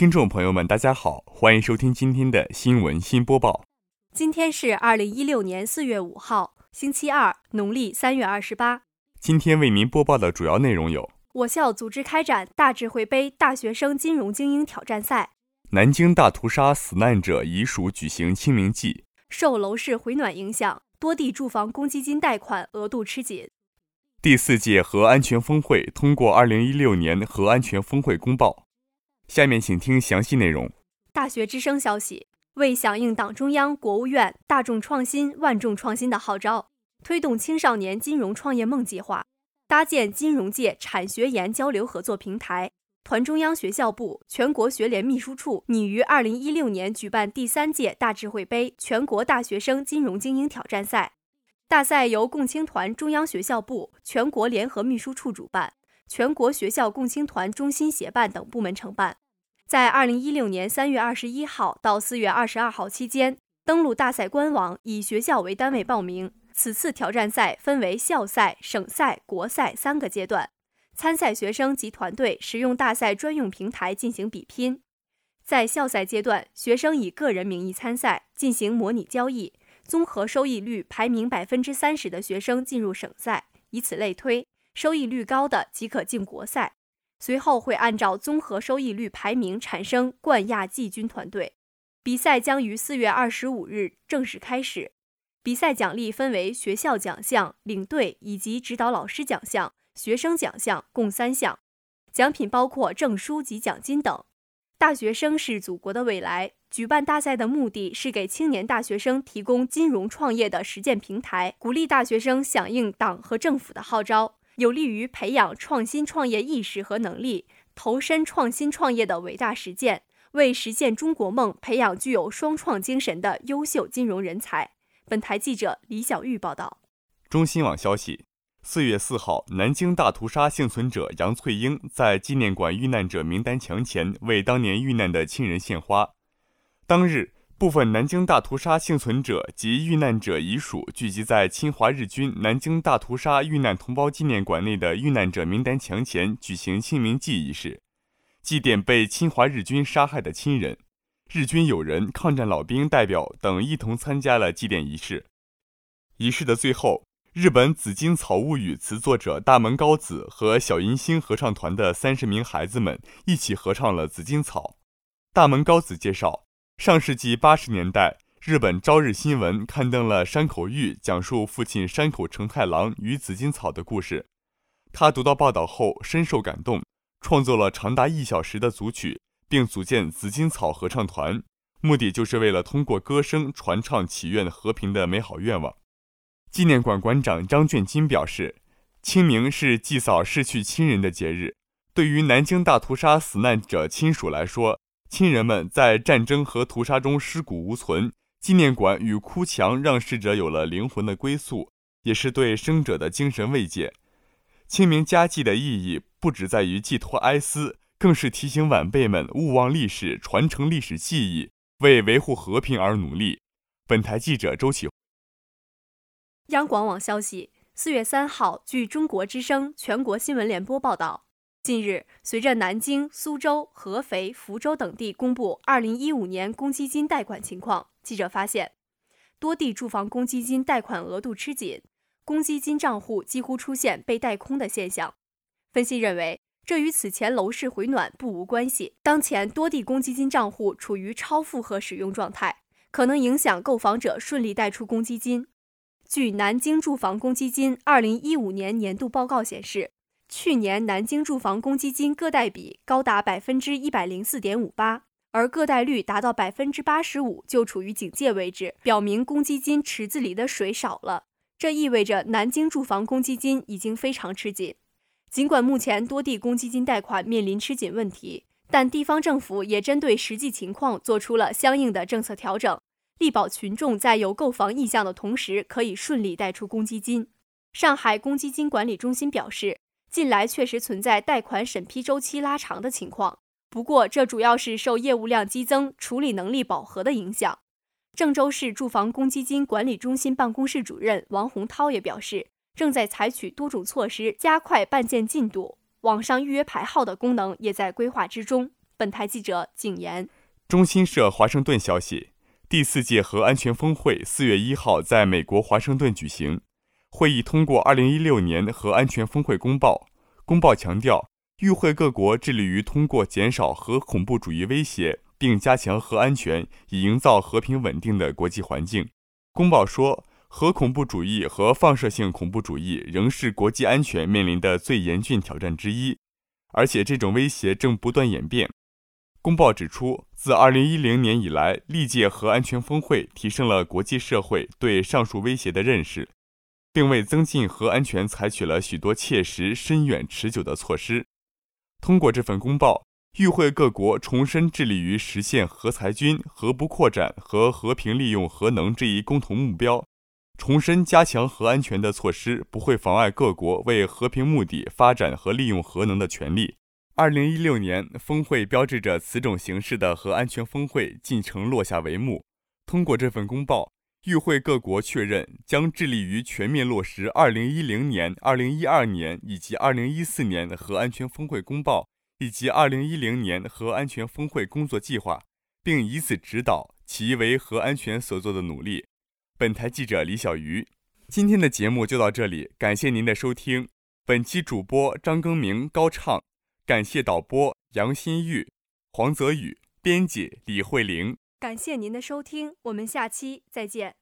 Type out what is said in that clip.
听众朋友们，大家好，欢迎收听今天的新闻新播报。今天是二零一六年四月五号，星期二，农历三月二十八。今天为您播报的主要内容有：我校组织开展大智慧杯大学生金融精英挑战赛；南京大屠杀死难者遗属举行清明祭；受楼市回暖影响，多地住房公积金贷款额度吃紧；第四届核安全峰会通过二零一六年核安全峰会公报。下面请听详细内容。大学之声消息：为响应党中央、国务院“大众创新、万众创新”的号召，推动青少年金融创业梦计划，搭建金融界产学研交流合作平台，团中央学校部、全国学联秘书处拟于二零一六年举办第三届大智慧杯全国大学生金融精英挑战赛。大赛由共青团中央学校部、全国联合秘书处主办。全国学校共青团中心协办等部门承办，在二零一六年三月二十一号到四月二十二号期间，登录大赛官网，以学校为单位报名。此次挑战赛分为校赛、省赛、国赛三个阶段，参赛学生及团队使用大赛专用平台进行比拼。在校赛阶段，学生以个人名义参赛，进行模拟交易，综合收益率排名百分之三十的学生进入省赛，以此类推。收益率高的即可进国赛，随后会按照综合收益率排名产生冠亚季军团队。比赛将于四月二十五日正式开始。比赛奖励分为学校奖项、领队以及指导老师奖项、学生奖项共三项，奖品包括证书及奖金等。大学生是祖国的未来，举办大赛的目的是给青年大学生提供金融创业的实践平台，鼓励大学生响应党和政府的号召。有利于培养创新创业意识和能力，投身创新创业的伟大实践，为实现中国梦培养具有双创精神的优秀金融人才。本台记者李小玉报道。中新网消息：四月四号，南京大屠杀幸存者杨翠英在纪念馆遇难者名单墙前为当年遇难的亲人献花。当日。部分南京大屠杀幸存者及遇难者遗属聚集在侵华日军南京大屠杀遇难同胞纪念馆内的遇难者名单墙前举行清明祭仪式，祭奠被侵华日军杀害的亲人、日军友人、抗战老兵代表等，一同参加了祭奠仪式。仪式的最后，日本紫金草物语词作者大门高子和小银星合唱团的三十名孩子们一起合唱了《紫金草》。大门高子介绍。上世纪八十年代，日本《朝日新闻》刊登了山口玉讲述父亲山口成太郎与紫金草的故事。他读到报道后深受感动，创作了长达一小时的组曲，并组建紫金草合唱团，目的就是为了通过歌声传唱祈愿和平的美好愿望。纪念馆馆长张卷金表示，清明是祭扫逝去亲人的节日，对于南京大屠杀死难者亲属来说。亲人们在战争和屠杀中尸骨无存，纪念馆与哭墙让逝者有了灵魂的归宿，也是对生者的精神慰藉。清明佳祭的意义不只在于寄托哀思，更是提醒晚辈们勿忘历史，传承历史记忆，为维护和平而努力。本台记者周启。央广网消息：四月三号，据中国之声全国新闻联播报道。近日，随着南京、苏州、合肥、福州等地公布2015年公积金贷款情况，记者发现，多地住房公积金贷款额度吃紧，公积金账户几乎出现被贷空的现象。分析认为，这与此前楼市回暖不无关系。当前多地公积金账户处于超负荷使用状态，可能影响购房者顺利贷出公积金。据南京住房公积金2015年年度报告显示。去年南京住房公积金个贷比高达百分之一百零四点五八，而个贷率达到百分之八十五就处于警戒位置，表明公积金池子里的水少了。这意味着南京住房公积金已经非常吃紧。尽管目前多地公积金贷款面临吃紧问题，但地方政府也针对实际情况做出了相应的政策调整，力保群众在有购房意向的同时可以顺利贷出公积金。上海公积金管理中心表示。近来确实存在贷款审批周期拉长的情况，不过这主要是受业务量激增、处理能力饱和的影响。郑州市住房公积金管理中心办公室主任王洪涛也表示，正在采取多种措施加快办件进度，网上预约排号的功能也在规划之中。本台记者景言。中新社华盛顿消息：第四届核安全峰会四月一号在美国华盛顿举行，会议通过二零一六年核安全峰会公报。公报强调，与会各国致力于通过减少核恐怖主义威胁，并加强核安全，以营造和平稳定的国际环境。公报说。核恐怖主义和放射性恐怖主义仍是国际安全面临的最严峻挑战之一，而且这种威胁正不断演变。公报指出，自2010年以来，历届核安全峰会提升了国际社会对上述威胁的认识，并为增进核安全采取了许多切实、深远、持久的措施。通过这份公报，与会各国重申致力于实现核裁军、核不扩展和和平利用核能这一共同目标。重申加强核安全的措施不会妨碍各国为和平目的发展和利用核能的权利。二零一六年峰会标志着此种形式的核安全峰会进程落下帷幕。通过这份公报，与会各国确认将致力于全面落实二零一零年、二零一二年以及二零一四年核安全峰会公报以及二零一零年核安全峰会工作计划，并以此指导其为核安全所做的努力。本台记者李小鱼，今天的节目就到这里，感谢您的收听。本期主播张更明、高畅，感谢导播杨新玉、黄泽宇，编辑李慧玲。感谢您的收听，我们下期再见。